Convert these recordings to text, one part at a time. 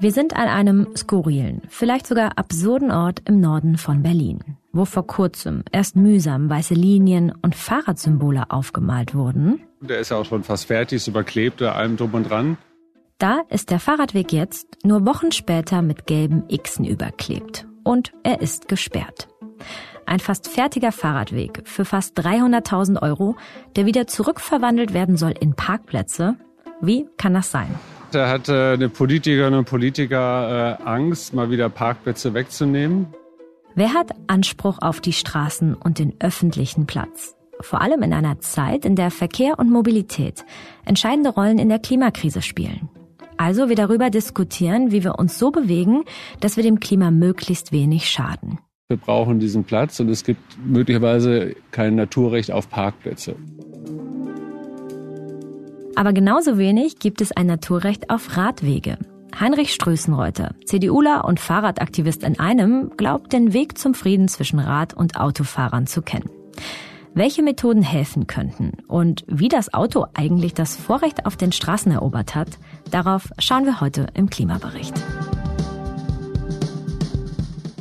Wir sind an einem skurrilen, vielleicht sogar absurden Ort im Norden von Berlin, wo vor kurzem erst mühsam weiße Linien und Fahrradsymbole aufgemalt wurden. Der ist ja auch schon fast fertig, ist überklebt, allem drum und dran. Da ist der Fahrradweg jetzt nur Wochen später mit gelben Xen überklebt. Und er ist gesperrt. Ein fast fertiger Fahrradweg für fast 300.000 Euro, der wieder zurückverwandelt werden soll in Parkplätze. Wie kann das sein? Da hat äh, eine Politikerin und Politiker äh, Angst, mal wieder Parkplätze wegzunehmen. Wer hat Anspruch auf die Straßen und den öffentlichen Platz? Vor allem in einer Zeit, in der Verkehr und Mobilität entscheidende Rollen in der Klimakrise spielen. Also wir darüber diskutieren, wie wir uns so bewegen, dass wir dem Klima möglichst wenig schaden. Wir brauchen diesen Platz und es gibt möglicherweise kein Naturrecht auf Parkplätze. Aber genauso wenig gibt es ein Naturrecht auf Radwege. Heinrich Strößenreuter, CDUler und Fahrradaktivist in einem, glaubt, den Weg zum Frieden zwischen Rad- und Autofahrern zu kennen welche Methoden helfen könnten und wie das Auto eigentlich das Vorrecht auf den Straßen erobert hat, darauf schauen wir heute im Klimabericht.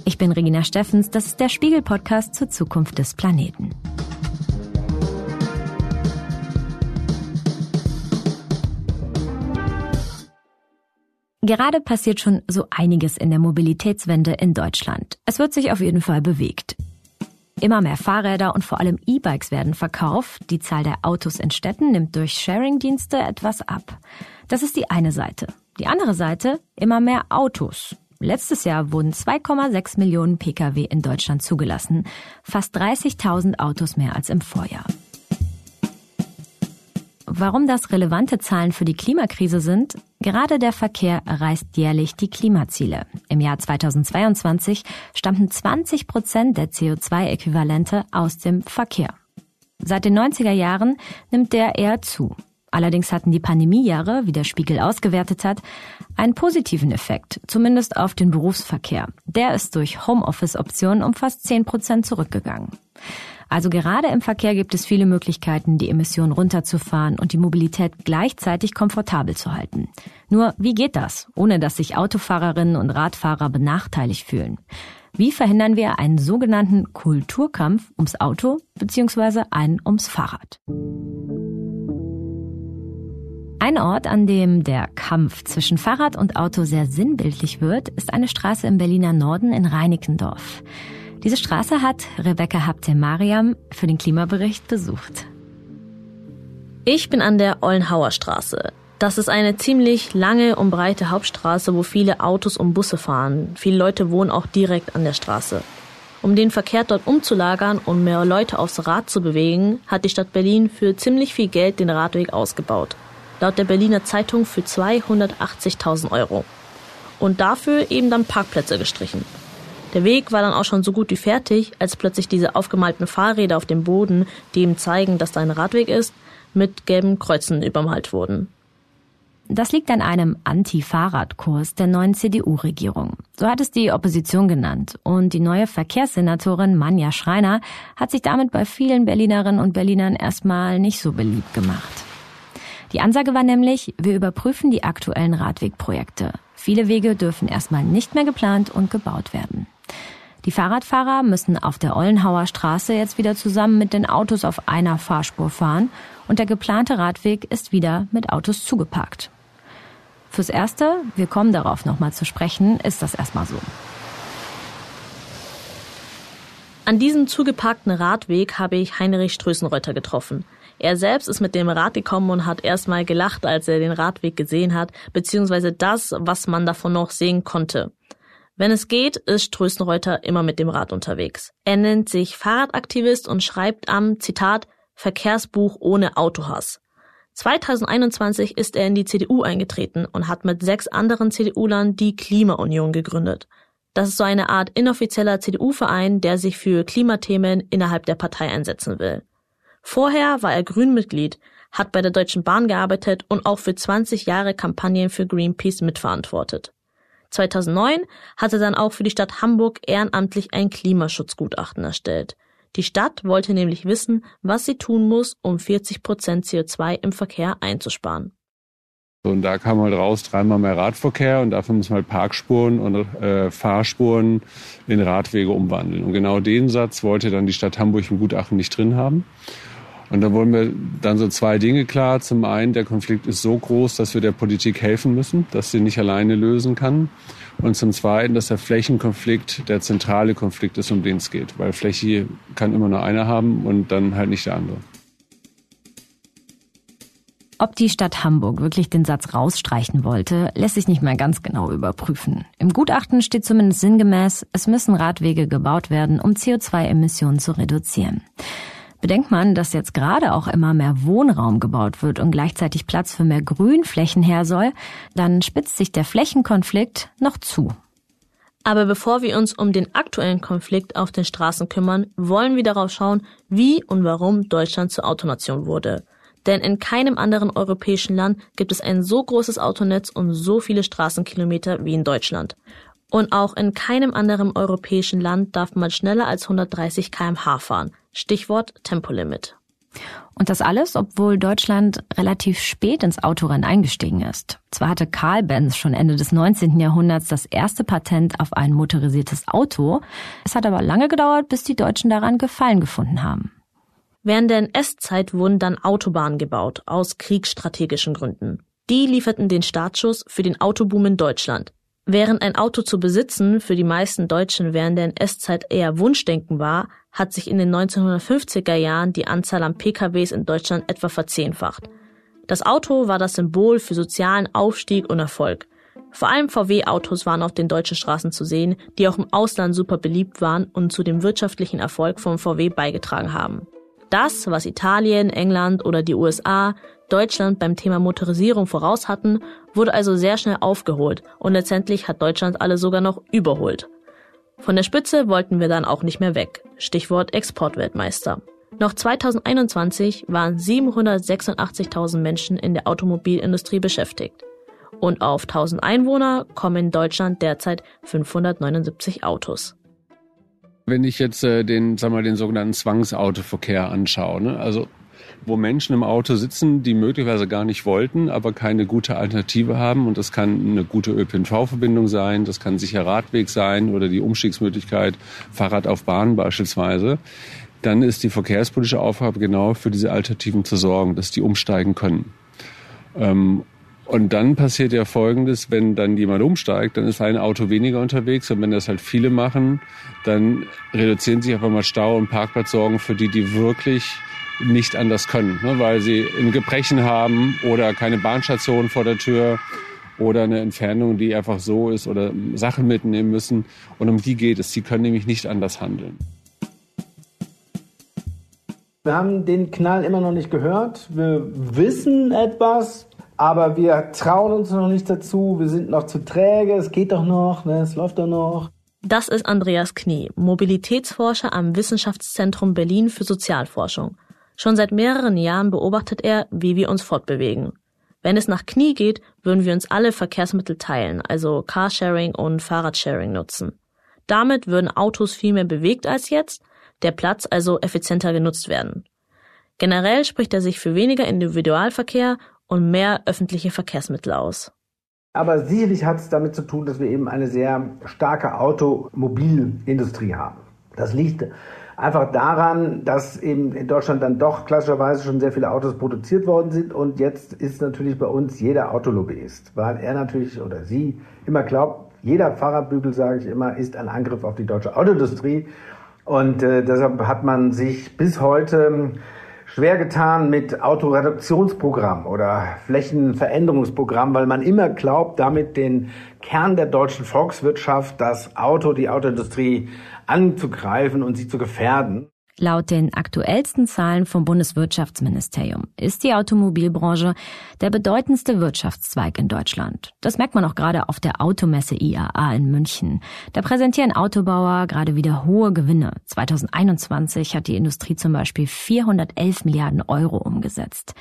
Ich bin Regina Steffens, das ist der Spiegel-Podcast zur Zukunft des Planeten. Gerade passiert schon so einiges in der Mobilitätswende in Deutschland. Es wird sich auf jeden Fall bewegt. Immer mehr Fahrräder und vor allem E-Bikes werden verkauft. Die Zahl der Autos in Städten nimmt durch Sharing-Dienste etwas ab. Das ist die eine Seite. Die andere Seite, immer mehr Autos. Letztes Jahr wurden 2,6 Millionen Pkw in Deutschland zugelassen, fast 30.000 Autos mehr als im Vorjahr. Warum das relevante Zahlen für die Klimakrise sind? Gerade der Verkehr erreicht jährlich die Klimaziele. Im Jahr 2022 stammten 20 Prozent der CO2-Äquivalente aus dem Verkehr. Seit den 90er Jahren nimmt der eher zu. Allerdings hatten die Pandemiejahre, wie der Spiegel ausgewertet hat, einen positiven Effekt, zumindest auf den Berufsverkehr. Der ist durch Homeoffice-Optionen um fast 10 Prozent zurückgegangen. Also gerade im Verkehr gibt es viele Möglichkeiten, die Emissionen runterzufahren und die Mobilität gleichzeitig komfortabel zu halten. Nur wie geht das, ohne dass sich Autofahrerinnen und Radfahrer benachteiligt fühlen? Wie verhindern wir einen sogenannten Kulturkampf ums Auto bzw. einen ums Fahrrad? Ein Ort, an dem der Kampf zwischen Fahrrad und Auto sehr sinnbildlich wird, ist eine Straße im Berliner Norden in Reinickendorf. Diese Straße hat Rebecca Habte-Mariam für den Klimabericht besucht. Ich bin an der Ollenhauer Straße. Das ist eine ziemlich lange und breite Hauptstraße, wo viele Autos und Busse fahren. Viele Leute wohnen auch direkt an der Straße. Um den Verkehr dort umzulagern und mehr Leute aufs Rad zu bewegen, hat die Stadt Berlin für ziemlich viel Geld den Radweg ausgebaut. Laut der Berliner Zeitung für 280.000 Euro. Und dafür eben dann Parkplätze gestrichen. Der Weg war dann auch schon so gut wie fertig, als plötzlich diese aufgemalten Fahrräder auf dem Boden, die ihm zeigen, dass da ein Radweg ist, mit gelben Kreuzen übermalt wurden. Das liegt an einem Anti-Fahrradkurs der neuen CDU-Regierung. So hat es die Opposition genannt. Und die neue Verkehrssenatorin Manja Schreiner hat sich damit bei vielen Berlinerinnen und Berlinern erstmal nicht so beliebt gemacht. Die Ansage war nämlich, wir überprüfen die aktuellen Radwegprojekte. Viele Wege dürfen erstmal nicht mehr geplant und gebaut werden. Die Fahrradfahrer müssen auf der Ollenhauer Straße jetzt wieder zusammen mit den Autos auf einer Fahrspur fahren und der geplante Radweg ist wieder mit Autos zugeparkt. Fürs Erste, wir kommen darauf nochmal zu sprechen, ist das erstmal so. An diesem zugeparkten Radweg habe ich Heinrich Strößenreuter getroffen. Er selbst ist mit dem Rad gekommen und hat erstmal gelacht, als er den Radweg gesehen hat, beziehungsweise das, was man davon noch sehen konnte. Wenn es geht, ist Strößenreuter immer mit dem Rad unterwegs. Er nennt sich Fahrradaktivist und schreibt am, Zitat, Verkehrsbuch ohne Autohass. 2021 ist er in die CDU eingetreten und hat mit sechs anderen CDU-Lern die Klimaunion gegründet. Das ist so eine Art inoffizieller CDU-Verein, der sich für Klimathemen innerhalb der Partei einsetzen will. Vorher war er Grünmitglied, hat bei der Deutschen Bahn gearbeitet und auch für 20 Jahre Kampagnen für Greenpeace mitverantwortet. 2009 hat er dann auch für die Stadt Hamburg ehrenamtlich ein Klimaschutzgutachten erstellt. Die Stadt wollte nämlich wissen, was sie tun muss, um 40 Prozent CO2 im Verkehr einzusparen. Und da kam halt raus, dreimal mehr Radverkehr und dafür muss man halt Parkspuren und äh, Fahrspuren in Radwege umwandeln. Und genau den Satz wollte dann die Stadt Hamburg im Gutachten nicht drin haben. Und da wollen wir dann so zwei Dinge klar. Zum einen, der Konflikt ist so groß, dass wir der Politik helfen müssen, dass sie nicht alleine lösen kann. Und zum Zweiten, dass der Flächenkonflikt der zentrale Konflikt ist, um den es geht. Weil Fläche kann immer nur einer haben und dann halt nicht der andere. Ob die Stadt Hamburg wirklich den Satz rausstreichen wollte, lässt sich nicht mehr ganz genau überprüfen. Im Gutachten steht zumindest sinngemäß, es müssen Radwege gebaut werden, um CO2-Emissionen zu reduzieren. Bedenkt man, dass jetzt gerade auch immer mehr Wohnraum gebaut wird und gleichzeitig Platz für mehr Grünflächen her soll, dann spitzt sich der Flächenkonflikt noch zu. Aber bevor wir uns um den aktuellen Konflikt auf den Straßen kümmern, wollen wir darauf schauen, wie und warum Deutschland zur Autonation wurde. Denn in keinem anderen europäischen Land gibt es ein so großes Autonetz und so viele Straßenkilometer wie in Deutschland. Und auch in keinem anderen europäischen Land darf man schneller als 130 kmh fahren. Stichwort Tempolimit. Und das alles, obwohl Deutschland relativ spät ins Autorennen eingestiegen ist. Zwar hatte Karl Benz schon Ende des 19. Jahrhunderts das erste Patent auf ein motorisiertes Auto, es hat aber lange gedauert, bis die Deutschen daran Gefallen gefunden haben. Während der NS-Zeit wurden dann Autobahnen gebaut, aus kriegsstrategischen Gründen. Die lieferten den Startschuss für den Autoboom in Deutschland. Während ein Auto zu besitzen für die meisten Deutschen während der NS-Zeit eher Wunschdenken war, hat sich in den 1950er Jahren die Anzahl an PKWs in Deutschland etwa verzehnfacht. Das Auto war das Symbol für sozialen Aufstieg und Erfolg. Vor allem VW-Autos waren auf den deutschen Straßen zu sehen, die auch im Ausland super beliebt waren und zu dem wirtschaftlichen Erfolg von VW beigetragen haben. Das, was Italien, England oder die USA Deutschland beim Thema Motorisierung voraus hatten, wurde also sehr schnell aufgeholt und letztendlich hat Deutschland alle sogar noch überholt. Von der Spitze wollten wir dann auch nicht mehr weg. Stichwort Exportweltmeister. Noch 2021 waren 786.000 Menschen in der Automobilindustrie beschäftigt. Und auf 1000 Einwohner kommen in Deutschland derzeit 579 Autos. Wenn ich jetzt äh, den, sag mal, den sogenannten Zwangsautoverkehr anschaue, ne? also wo Menschen im Auto sitzen, die möglicherweise gar nicht wollten, aber keine gute Alternative haben. Und das kann eine gute ÖPNV-Verbindung sein, das kann sicher Radweg sein oder die Umstiegsmöglichkeit Fahrrad auf Bahn beispielsweise. Dann ist die verkehrspolitische Aufgabe genau für diese Alternativen zu sorgen, dass die umsteigen können. Ähm, und dann passiert ja Folgendes, wenn dann jemand umsteigt, dann ist ein Auto weniger unterwegs und wenn das halt viele machen, dann reduzieren sich einfach mal Stau und Parkplatzsorgen für die, die wirklich nicht anders können, ne, weil sie ein Gebrechen haben oder keine Bahnstation vor der Tür oder eine Entfernung, die einfach so ist oder Sachen mitnehmen müssen. Und um die geht es. Sie können nämlich nicht anders handeln. Wir haben den Knall immer noch nicht gehört. Wir wissen etwas, aber wir trauen uns noch nicht dazu. Wir sind noch zu träge. Es geht doch noch, ne? es läuft doch noch. Das ist Andreas Knie, Mobilitätsforscher am Wissenschaftszentrum Berlin für Sozialforschung. Schon seit mehreren Jahren beobachtet er, wie wir uns fortbewegen. Wenn es nach Knie geht, würden wir uns alle Verkehrsmittel teilen, also Carsharing und Fahrradsharing nutzen. Damit würden Autos viel mehr bewegt als jetzt, der Platz also effizienter genutzt werden. Generell spricht er sich für weniger Individualverkehr und mehr öffentliche Verkehrsmittel aus. Aber sicherlich hat es damit zu tun, dass wir eben eine sehr starke Automobilindustrie haben. Das liegt einfach daran, dass eben in Deutschland dann doch klassischerweise schon sehr viele Autos produziert worden sind. Und jetzt ist natürlich bei uns jeder Autolobbyist, weil er natürlich oder sie immer glaubt, jeder Fahrradbügel, sage ich immer, ist ein Angriff auf die deutsche Autoindustrie. Und äh, deshalb hat man sich bis heute schwer getan mit Autoreduktionsprogramm oder Flächenveränderungsprogramm, weil man immer glaubt, damit den Kern der deutschen Volkswirtschaft, das Auto, die Autoindustrie anzugreifen und sie zu gefährden. Laut den aktuellsten Zahlen vom Bundeswirtschaftsministerium ist die Automobilbranche der bedeutendste Wirtschaftszweig in Deutschland. Das merkt man auch gerade auf der Automesse IAA in München. Da präsentieren Autobauer gerade wieder hohe Gewinne. 2021 hat die Industrie zum Beispiel 411 Milliarden Euro umgesetzt.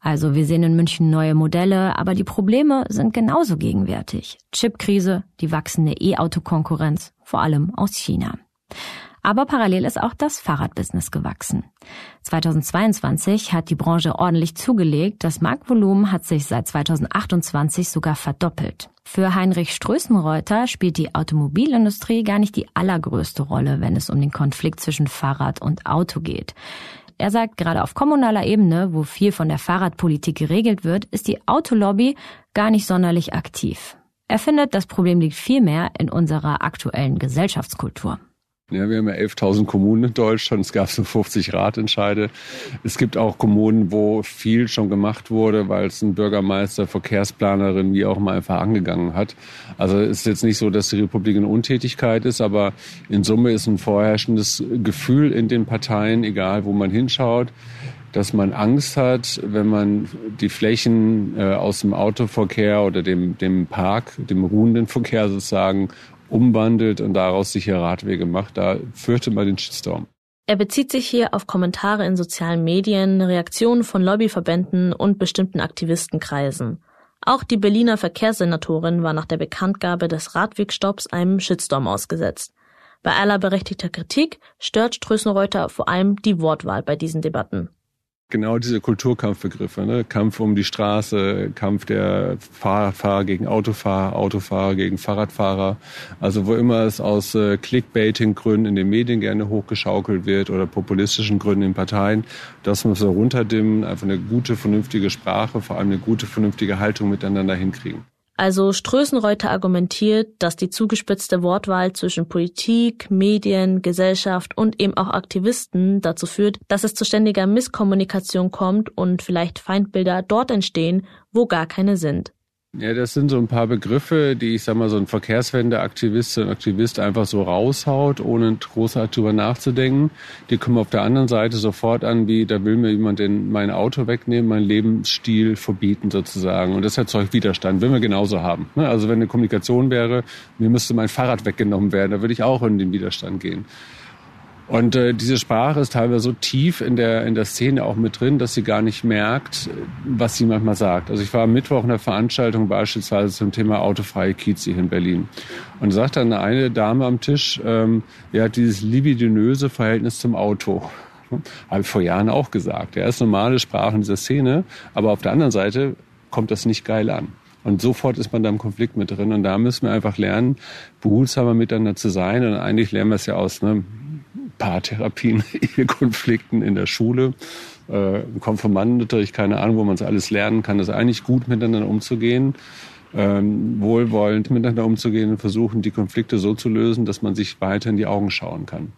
Also wir sehen in München neue Modelle, aber die Probleme sind genauso gegenwärtig. Chipkrise, die wachsende E-Auto-Konkurrenz, vor allem aus China. Aber parallel ist auch das Fahrradbusiness gewachsen. 2022 hat die Branche ordentlich zugelegt. Das Marktvolumen hat sich seit 2028 sogar verdoppelt. Für Heinrich Strößenreuter spielt die Automobilindustrie gar nicht die allergrößte Rolle, wenn es um den Konflikt zwischen Fahrrad und Auto geht. Er sagt, gerade auf kommunaler Ebene, wo viel von der Fahrradpolitik geregelt wird, ist die Autolobby gar nicht sonderlich aktiv. Er findet, das Problem liegt vielmehr in unserer aktuellen Gesellschaftskultur. Ja, wir haben ja 11.000 Kommunen in Deutschland. Es gab so 50 Ratentscheide. Es gibt auch Kommunen, wo viel schon gemacht wurde, weil es ein Bürgermeister, Verkehrsplanerin, wie auch immer einfach angegangen hat. Also es ist jetzt nicht so, dass die Republik in Untätigkeit ist, aber in Summe ist ein vorherrschendes Gefühl in den Parteien, egal wo man hinschaut, dass man Angst hat, wenn man die Flächen äh, aus dem Autoverkehr oder dem, dem Park, dem ruhenden Verkehr sozusagen umwandelt und daraus sichere Radwege macht. Da fürchtet man den Shitstorm. Er bezieht sich hier auf Kommentare in sozialen Medien, Reaktionen von Lobbyverbänden und bestimmten Aktivistenkreisen. Auch die Berliner Verkehrssenatorin war nach der Bekanntgabe des Radwegstopps einem Shitstorm ausgesetzt. Bei aller berechtigter Kritik stört Strößenreuter vor allem die Wortwahl bei diesen Debatten genau diese Kulturkampfbegriffe, ne? Kampf um die Straße, Kampf der Fahrradfahrer gegen Autofahrer, Autofahrer gegen Fahrradfahrer. Also wo immer es aus äh, Clickbaiting-Gründen in den Medien gerne hochgeschaukelt wird oder populistischen Gründen in Parteien, das muss er runterdimmen, einfach eine gute, vernünftige Sprache, vor allem eine gute, vernünftige Haltung miteinander hinkriegen. Also Strößenreuter argumentiert, dass die zugespitzte Wortwahl zwischen Politik, Medien, Gesellschaft und eben auch Aktivisten dazu führt, dass es zu ständiger Misskommunikation kommt und vielleicht Feindbilder dort entstehen, wo gar keine sind. Ja, das sind so ein paar Begriffe, die ich sag mal so ein Verkehrswende-Aktivist und Aktivist einfach so raushaut, ohne großartig drüber nachzudenken. Die kommen auf der anderen Seite sofort an, wie da will mir jemand den, mein Auto wegnehmen, meinen Lebensstil verbieten sozusagen. Und das erzeugt Widerstand, will wir genauso haben. Ne? Also wenn eine Kommunikation wäre, mir müsste mein Fahrrad weggenommen werden, da würde ich auch in den Widerstand gehen. Und äh, diese Sprache ist teilweise so tief in der, in der Szene auch mit drin, dass sie gar nicht merkt, was sie manchmal sagt. Also ich war am Mittwoch in der Veranstaltung beispielsweise zum Thema autofreie Kiez hier in Berlin. Und sagt dann eine Dame am Tisch, ähm, ja, dieses libidinöse Verhältnis zum Auto. Habe ich vor Jahren auch gesagt. Er ja, ist normale Sprache in dieser Szene, aber auf der anderen Seite kommt das nicht geil an. Und sofort ist man da im Konflikt mit drin. Und da müssen wir einfach lernen, behutsamer miteinander zu sein. Und eigentlich lernen wir es ja aus ne, Paartherapien, Ehekonflikten in der Schule, äh, Konfirmandenunterricht, keine Ahnung, wo man es alles lernen kann, das eigentlich gut miteinander umzugehen, ähm, wohlwollend miteinander umzugehen und versuchen, die Konflikte so zu lösen, dass man sich weiter in die Augen schauen kann.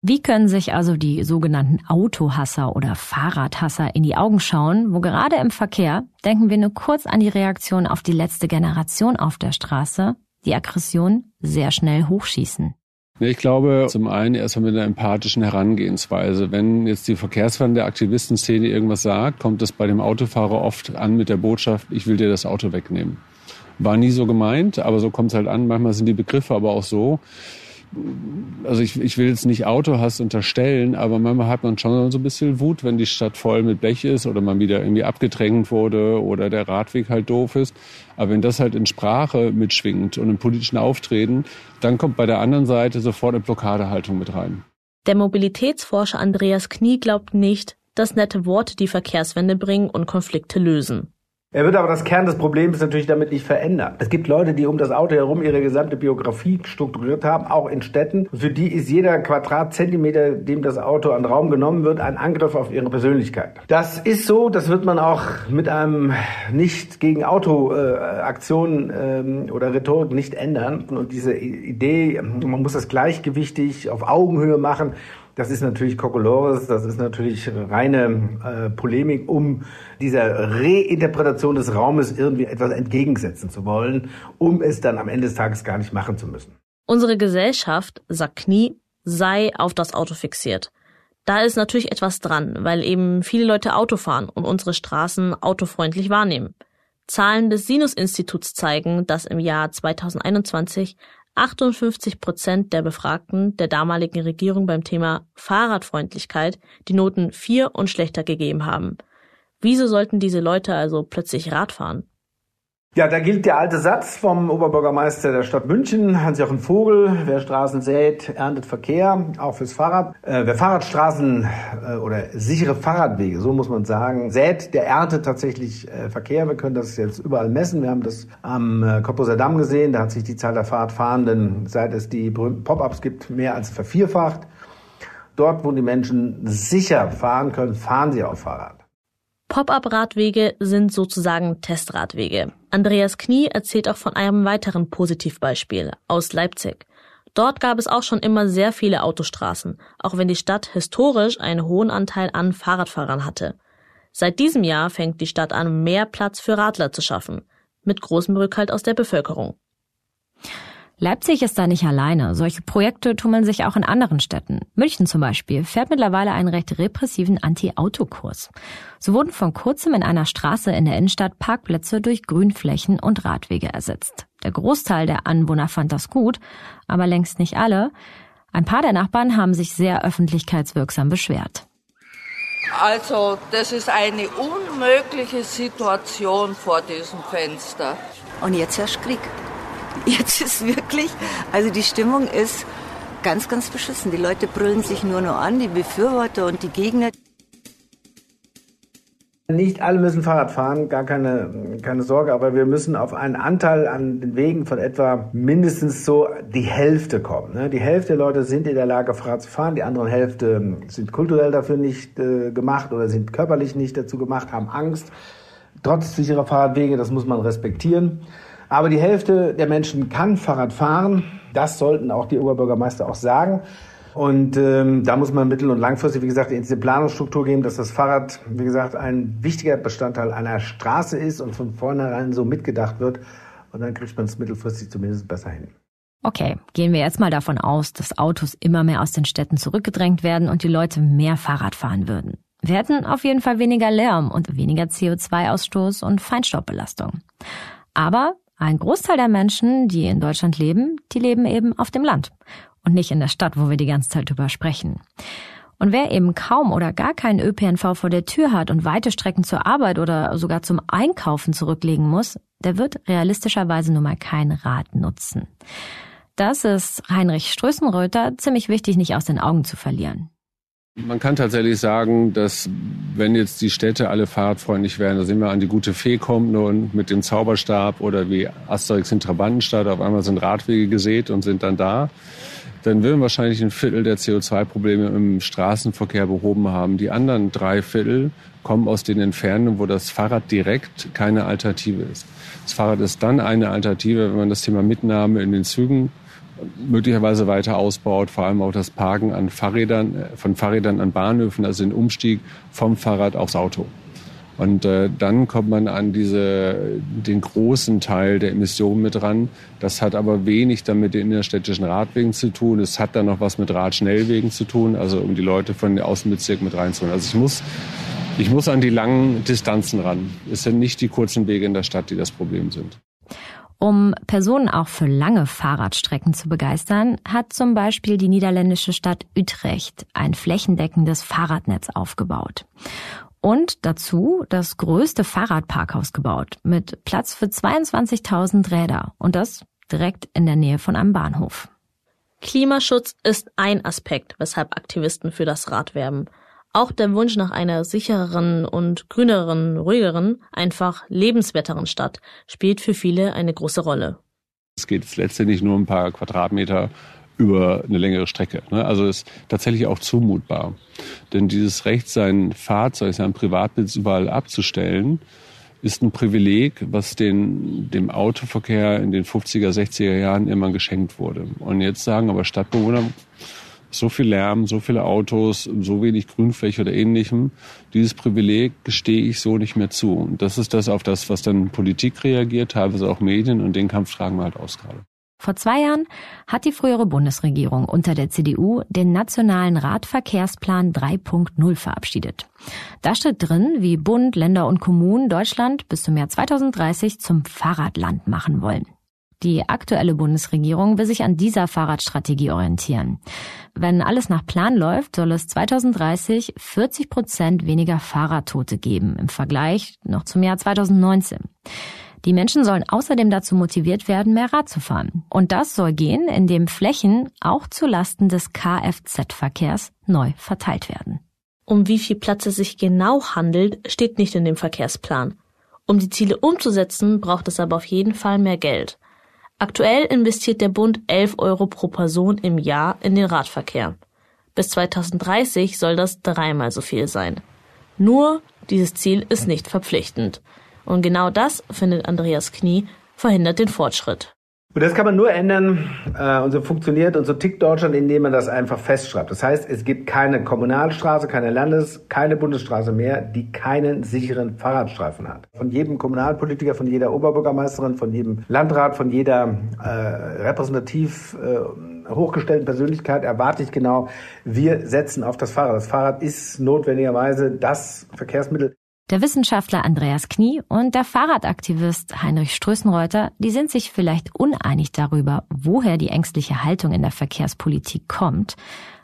Wie können sich also die sogenannten Autohasser oder Fahrradhasser in die Augen schauen, wo gerade im Verkehr, denken wir nur kurz an die Reaktion auf die letzte Generation auf der Straße, die Aggression sehr schnell hochschießen? Ich glaube, zum einen erstmal mit einer empathischen Herangehensweise. Wenn jetzt die Verkehrswende der Aktivistenszene irgendwas sagt, kommt es bei dem Autofahrer oft an mit der Botschaft, ich will dir das Auto wegnehmen. War nie so gemeint, aber so kommt es halt an. Manchmal sind die Begriffe aber auch so, also ich, ich will jetzt nicht Autohass unterstellen, aber manchmal hat man schon so ein bisschen Wut, wenn die Stadt voll mit Blech ist oder man wieder irgendwie abgedrängt wurde oder der Radweg halt doof ist. Aber wenn das halt in Sprache mitschwingt und im politischen Auftreten, dann kommt bei der anderen Seite sofort eine Blockadehaltung mit rein. Der Mobilitätsforscher Andreas Knie glaubt nicht, dass nette Worte die Verkehrswende bringen und Konflikte lösen. Er wird aber das Kern des Problems natürlich damit nicht verändern. Es gibt Leute, die um das Auto herum ihre gesamte Biografie strukturiert haben, auch in Städten. Für die ist jeder Quadratzentimeter, dem das Auto an Raum genommen wird, ein Angriff auf ihre Persönlichkeit. Das ist so, das wird man auch mit einem nicht gegen Auto-Aktion äh, oder Rhetorik nicht ändern. Und diese Idee, man muss das gleichgewichtig auf Augenhöhe machen, das ist natürlich Kokolores, das ist natürlich reine äh, Polemik, um dieser Reinterpretation des Raumes irgendwie etwas entgegensetzen zu wollen, um es dann am Ende des Tages gar nicht machen zu müssen. Unsere Gesellschaft, sagt Knie, sei auf das Auto fixiert. Da ist natürlich etwas dran, weil eben viele Leute Auto fahren und unsere Straßen autofreundlich wahrnehmen. Zahlen des Sinus-Instituts zeigen, dass im Jahr 2021 58 Prozent der Befragten der damaligen Regierung beim Thema Fahrradfreundlichkeit die Noten 4 und schlechter gegeben haben. Wieso sollten diese Leute also plötzlich Rad fahren? Ja, da gilt der alte Satz vom Oberbürgermeister der Stadt München, Hans-Jochen Vogel, wer Straßen sät, erntet Verkehr, auch fürs Fahrrad. Äh, wer Fahrradstraßen äh, oder sichere Fahrradwege, so muss man sagen, sät, der erntet tatsächlich äh, Verkehr. Wir können das jetzt überall messen. Wir haben das am äh, Kopposer Damm gesehen, da hat sich die Zahl der Fahrradfahrenden, seit es die berühmten Pop-ups gibt, mehr als vervierfacht. Dort, wo die Menschen sicher fahren können, fahren sie auf Fahrrad. Pop-up-Radwege sind sozusagen Testradwege. Andreas Knie erzählt auch von einem weiteren Positivbeispiel aus Leipzig. Dort gab es auch schon immer sehr viele Autostraßen, auch wenn die Stadt historisch einen hohen Anteil an Fahrradfahrern hatte. Seit diesem Jahr fängt die Stadt an, mehr Platz für Radler zu schaffen, mit großem Rückhalt aus der Bevölkerung. Leipzig ist da nicht alleine. Solche Projekte tummeln sich auch in anderen Städten. München zum Beispiel fährt mittlerweile einen recht repressiven Anti-Auto-Kurs. So wurden vor kurzem in einer Straße in der Innenstadt Parkplätze durch Grünflächen und Radwege ersetzt. Der Großteil der Anwohner fand das gut, aber längst nicht alle. Ein paar der Nachbarn haben sich sehr öffentlichkeitswirksam beschwert. Also, das ist eine unmögliche Situation vor diesem Fenster. Und jetzt herrscht Krieg. Jetzt ist wirklich, also die Stimmung ist ganz, ganz beschissen. Die Leute brüllen sich nur noch an, die Befürworter und die Gegner. Nicht alle müssen Fahrrad fahren, gar keine, keine Sorge, aber wir müssen auf einen Anteil an den Wegen von etwa mindestens so die Hälfte kommen. Ne? Die Hälfte der Leute sind in der Lage, Fahrrad zu fahren, die andere Hälfte sind kulturell dafür nicht äh, gemacht oder sind körperlich nicht dazu gemacht, haben Angst. Trotz sicherer Fahrradwege, das muss man respektieren. Aber die Hälfte der Menschen kann Fahrrad fahren. Das sollten auch die Oberbürgermeister auch sagen. Und ähm, da muss man mittel- und langfristig, wie gesagt, in diese Planungsstruktur geben, dass das Fahrrad, wie gesagt, ein wichtiger Bestandteil einer Straße ist und von vornherein so mitgedacht wird. Und dann kriegt man es mittelfristig zumindest besser hin. Okay, gehen wir jetzt mal davon aus, dass Autos immer mehr aus den Städten zurückgedrängt werden und die Leute mehr Fahrrad fahren würden. Wir hätten auf jeden Fall weniger Lärm und weniger CO2-Ausstoß und Feinstaubbelastung. Aber ein Großteil der Menschen, die in Deutschland leben, die leben eben auf dem Land und nicht in der Stadt, wo wir die ganze Zeit drüber sprechen. Und wer eben kaum oder gar keinen ÖPNV vor der Tür hat und weite Strecken zur Arbeit oder sogar zum Einkaufen zurücklegen muss, der wird realistischerweise nun mal kein Rad nutzen. Das ist Heinrich Strößenröther ziemlich wichtig, nicht aus den Augen zu verlieren. Man kann tatsächlich sagen, dass wenn jetzt die Städte alle fahrradfreundlich wären, da sehen wir an die gute Fee kommt nun mit dem Zauberstab oder wie Asterix in Trabantenstadt, auf einmal sind Radwege gesät und sind dann da, dann würden wahrscheinlich ein Viertel der CO2-Probleme im Straßenverkehr behoben haben. Die anderen drei Viertel kommen aus den Entfernungen, wo das Fahrrad direkt keine Alternative ist. Das Fahrrad ist dann eine Alternative, wenn man das Thema Mitnahme in den Zügen möglicherweise weiter ausbaut, vor allem auch das Parken an Fahrrädern, äh, von Fahrrädern an Bahnhöfen, also den Umstieg vom Fahrrad aufs Auto. Und äh, dann kommt man an diese, den großen Teil der Emissionen mit ran. Das hat aber wenig dann mit den innerstädtischen Radwegen zu tun. Es hat dann noch was mit Radschnellwegen zu tun, also um die Leute von den Außenbezirken mit reinzuholen. Also ich muss, ich muss an die langen Distanzen ran. Es sind nicht die kurzen Wege in der Stadt, die das Problem sind. Um Personen auch für lange Fahrradstrecken zu begeistern, hat zum Beispiel die niederländische Stadt Utrecht ein flächendeckendes Fahrradnetz aufgebaut. Und dazu das größte Fahrradparkhaus gebaut mit Platz für 22.000 Räder und das direkt in der Nähe von einem Bahnhof. Klimaschutz ist ein Aspekt, weshalb Aktivisten für das Rad werben. Auch der Wunsch nach einer sichereren und grüneren, ruhigeren, einfach lebenswerteren Stadt spielt für viele eine große Rolle. Es geht letztendlich nur ein paar Quadratmeter über eine längere Strecke. Ne? Also ist tatsächlich auch zumutbar. Denn dieses Recht, sein Fahrzeug, sein Privatbesitz überall abzustellen, ist ein Privileg, was den, dem Autoverkehr in den 50er, 60er Jahren immer geschenkt wurde. Und jetzt sagen aber Stadtbewohner, so viel Lärm, so viele Autos, so wenig Grünfläche oder ähnlichem. Dieses Privileg gestehe ich so nicht mehr zu. Und das ist das, auf das, was dann Politik reagiert, teilweise auch Medien und den Kampf tragen wir halt aus gerade. Vor zwei Jahren hat die frühere Bundesregierung unter der CDU den Nationalen Radverkehrsplan 3.0 verabschiedet. Da steht drin, wie Bund, Länder und Kommunen Deutschland bis zum Jahr 2030 zum Fahrradland machen wollen. Die aktuelle Bundesregierung will sich an dieser Fahrradstrategie orientieren. Wenn alles nach Plan läuft, soll es 2030 40 Prozent weniger Fahrradtote geben im Vergleich noch zum Jahr 2019. Die Menschen sollen außerdem dazu motiviert werden, mehr Rad zu fahren. Und das soll gehen, indem Flächen auch zulasten des Kfz-Verkehrs neu verteilt werden. Um wie viel Platz es sich genau handelt, steht nicht in dem Verkehrsplan. Um die Ziele umzusetzen, braucht es aber auf jeden Fall mehr Geld. Aktuell investiert der Bund 11 Euro pro Person im Jahr in den Radverkehr. Bis 2030 soll das dreimal so viel sein. Nur dieses Ziel ist nicht verpflichtend. Und genau das, findet Andreas Knie, verhindert den Fortschritt. Und das kann man nur ändern äh, und so funktioniert und so tickt Deutschland, indem man das einfach festschreibt. Das heißt, es gibt keine Kommunalstraße, keine Landes-, keine Bundesstraße mehr, die keinen sicheren Fahrradstreifen hat. Von jedem Kommunalpolitiker, von jeder Oberbürgermeisterin, von jedem Landrat, von jeder äh, repräsentativ äh, hochgestellten Persönlichkeit erwarte ich genau, wir setzen auf das Fahrrad. Das Fahrrad ist notwendigerweise das Verkehrsmittel, der Wissenschaftler Andreas Knie und der Fahrradaktivist Heinrich Strößenreuter, die sind sich vielleicht uneinig darüber, woher die ängstliche Haltung in der Verkehrspolitik kommt.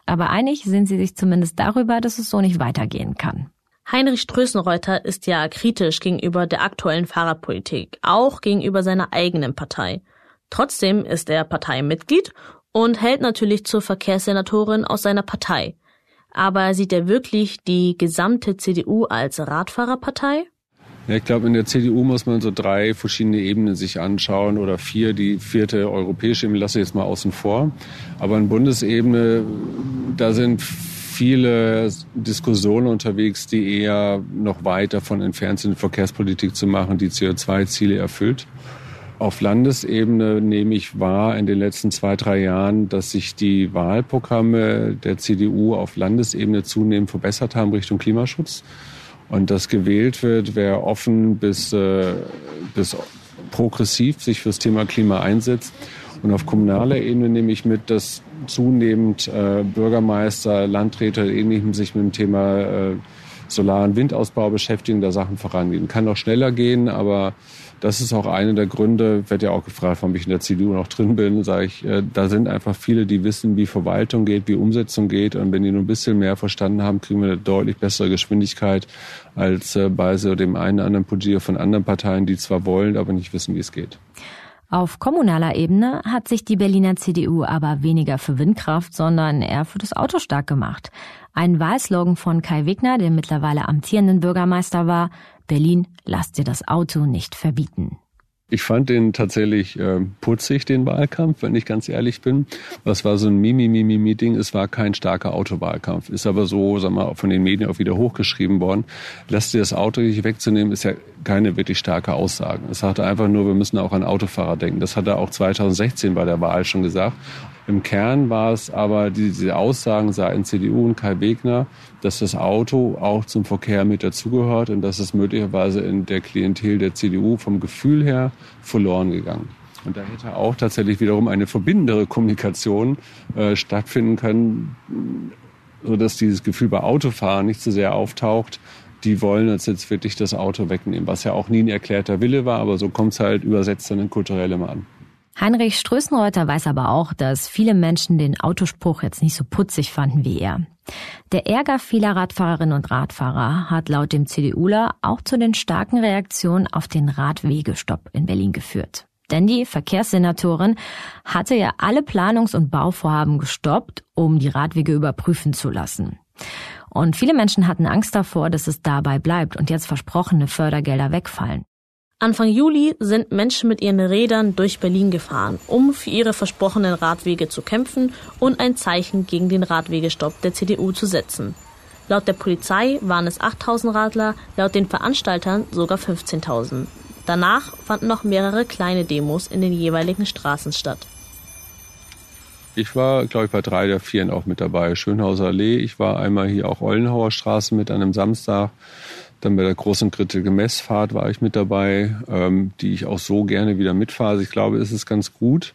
Aber einig sind sie sich zumindest darüber, dass es so nicht weitergehen kann. Heinrich Strößenreuter ist ja kritisch gegenüber der aktuellen Fahrradpolitik, auch gegenüber seiner eigenen Partei. Trotzdem ist er Parteimitglied und hält natürlich zur Verkehrssenatorin aus seiner Partei. Aber sieht er wirklich die gesamte CDU als Radfahrerpartei? Ja, ich glaube, in der CDU muss man so drei verschiedene Ebenen sich anschauen oder vier. Die vierte europäische Ebene lasse ich jetzt mal außen vor. Aber in Bundesebene, da sind viele Diskussionen unterwegs, die eher noch weit davon entfernt sind, Verkehrspolitik zu machen, die CO2-Ziele erfüllt. Auf Landesebene nehme ich wahr in den letzten zwei, drei Jahren, dass sich die Wahlprogramme der CDU auf Landesebene zunehmend verbessert haben Richtung Klimaschutz. Und das gewählt wird, wer offen bis, äh, bis progressiv sich fürs Thema Klima einsetzt. Und auf kommunaler Ebene nehme ich mit, dass zunehmend äh, Bürgermeister, Landräte ähnlichem sich mit dem Thema äh, Solar- und Windausbau beschäftigen, da Sachen vorangehen. Kann auch schneller gehen, aber das ist auch einer der Gründe, wird ja auch gefragt, warum ich in der CDU noch drin bin, sage ich, äh, da sind einfach viele, die wissen, wie Verwaltung geht, wie Umsetzung geht. Und wenn die nur ein bisschen mehr verstanden haben, kriegen wir eine deutlich bessere Geschwindigkeit als äh, bei so dem einen oder anderen Politiker von anderen Parteien, die zwar wollen, aber nicht wissen, wie es geht. Auf kommunaler Ebene hat sich die Berliner CDU aber weniger für Windkraft, sondern eher für das Auto stark gemacht. Ein Wahlslogan von Kai Wigner, der mittlerweile amtierenden Bürgermeister war, Berlin, lasst dir das Auto nicht verbieten. Ich fand den tatsächlich äh, putzig, den Wahlkampf, wenn ich ganz ehrlich bin. Das war so ein Mimi-Mimi-Meeting. Es war kein starker Autowahlkampf. Ist aber so, sag mal, von den Medien auch wieder hochgeschrieben worden. Lass dir das Auto nicht wegzunehmen, ist ja keine wirklich starke Aussage. Es sagte einfach nur, wir müssen auch an Autofahrer denken. Das hat er auch 2016 bei der Wahl schon gesagt. Im Kern war es aber diese Aussagen seitens CDU und Kai Wegner, dass das Auto auch zum Verkehr mit dazugehört und dass es möglicherweise in der Klientel der CDU vom Gefühl her verloren gegangen. Und da hätte auch tatsächlich wiederum eine verbindendere Kommunikation äh, stattfinden können, so dass dieses Gefühl bei Autofahren nicht so sehr auftaucht. Die wollen uns jetzt wirklich das Auto wegnehmen, was ja auch nie ein erklärter Wille war, aber so kommt es halt übersetzt dann in kulturellem an. Heinrich Strößenreuter weiß aber auch, dass viele Menschen den Autospruch jetzt nicht so putzig fanden wie er. Der Ärger vieler Radfahrerinnen und Radfahrer hat laut dem CDUler auch zu den starken Reaktionen auf den Radwegestopp in Berlin geführt. Denn die Verkehrssenatorin hatte ja alle Planungs- und Bauvorhaben gestoppt, um die Radwege überprüfen zu lassen. Und viele Menschen hatten Angst davor, dass es dabei bleibt und jetzt versprochene Fördergelder wegfallen. Anfang Juli sind Menschen mit ihren Rädern durch Berlin gefahren, um für ihre versprochenen Radwege zu kämpfen und ein Zeichen gegen den Radwegestopp der CDU zu setzen. Laut der Polizei waren es 8000 Radler, laut den Veranstaltern sogar 15.000. Danach fanden noch mehrere kleine Demos in den jeweiligen Straßen statt. Ich war, glaube ich, bei drei der vier auch mit dabei. Schönhauser Allee. Ich war einmal hier auch Ollenhauer Straße mit an einem Samstag. Dann bei der großen Kritische Messfahrt war ich mit dabei, ähm, die ich auch so gerne wieder mitfahre. Ich glaube, es ist ganz gut,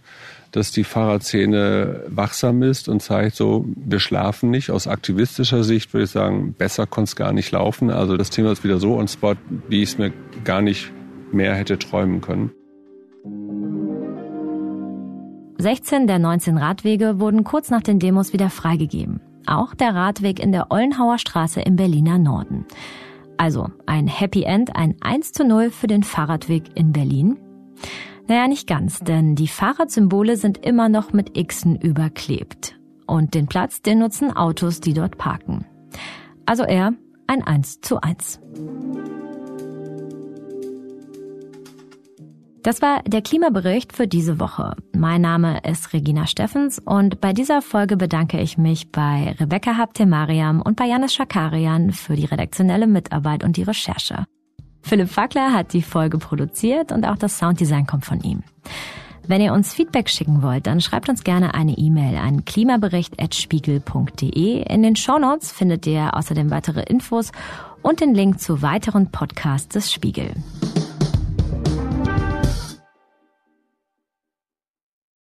dass die Fahrradszene wachsam ist und zeigt so, wir schlafen nicht. Aus aktivistischer Sicht würde ich sagen, besser konnte es gar nicht laufen. Also das Thema ist wieder so on spot, wie ich es mir gar nicht mehr hätte träumen können. 16 der 19 Radwege wurden kurz nach den Demos wieder freigegeben. Auch der Radweg in der Ollenhauer Straße im Berliner Norden. Also ein Happy End, ein 1 zu 0 für den Fahrradweg in Berlin. Naja, nicht ganz, denn die Fahrradsymbole sind immer noch mit Xen überklebt. Und den Platz, den nutzen Autos, die dort parken. Also eher ein 1 zu 1. Das war der Klimabericht für diese Woche. Mein Name ist Regina Steffens und bei dieser Folge bedanke ich mich bei Rebecca Habtemariam und bei Janis Schakarian für die redaktionelle Mitarbeit und die Recherche. Philipp Fackler hat die Folge produziert und auch das Sounddesign kommt von ihm. Wenn ihr uns Feedback schicken wollt, dann schreibt uns gerne eine E-Mail an klimabericht.spiegel.de. In den Shownotes findet ihr außerdem weitere Infos und den Link zu weiteren Podcasts des Spiegel.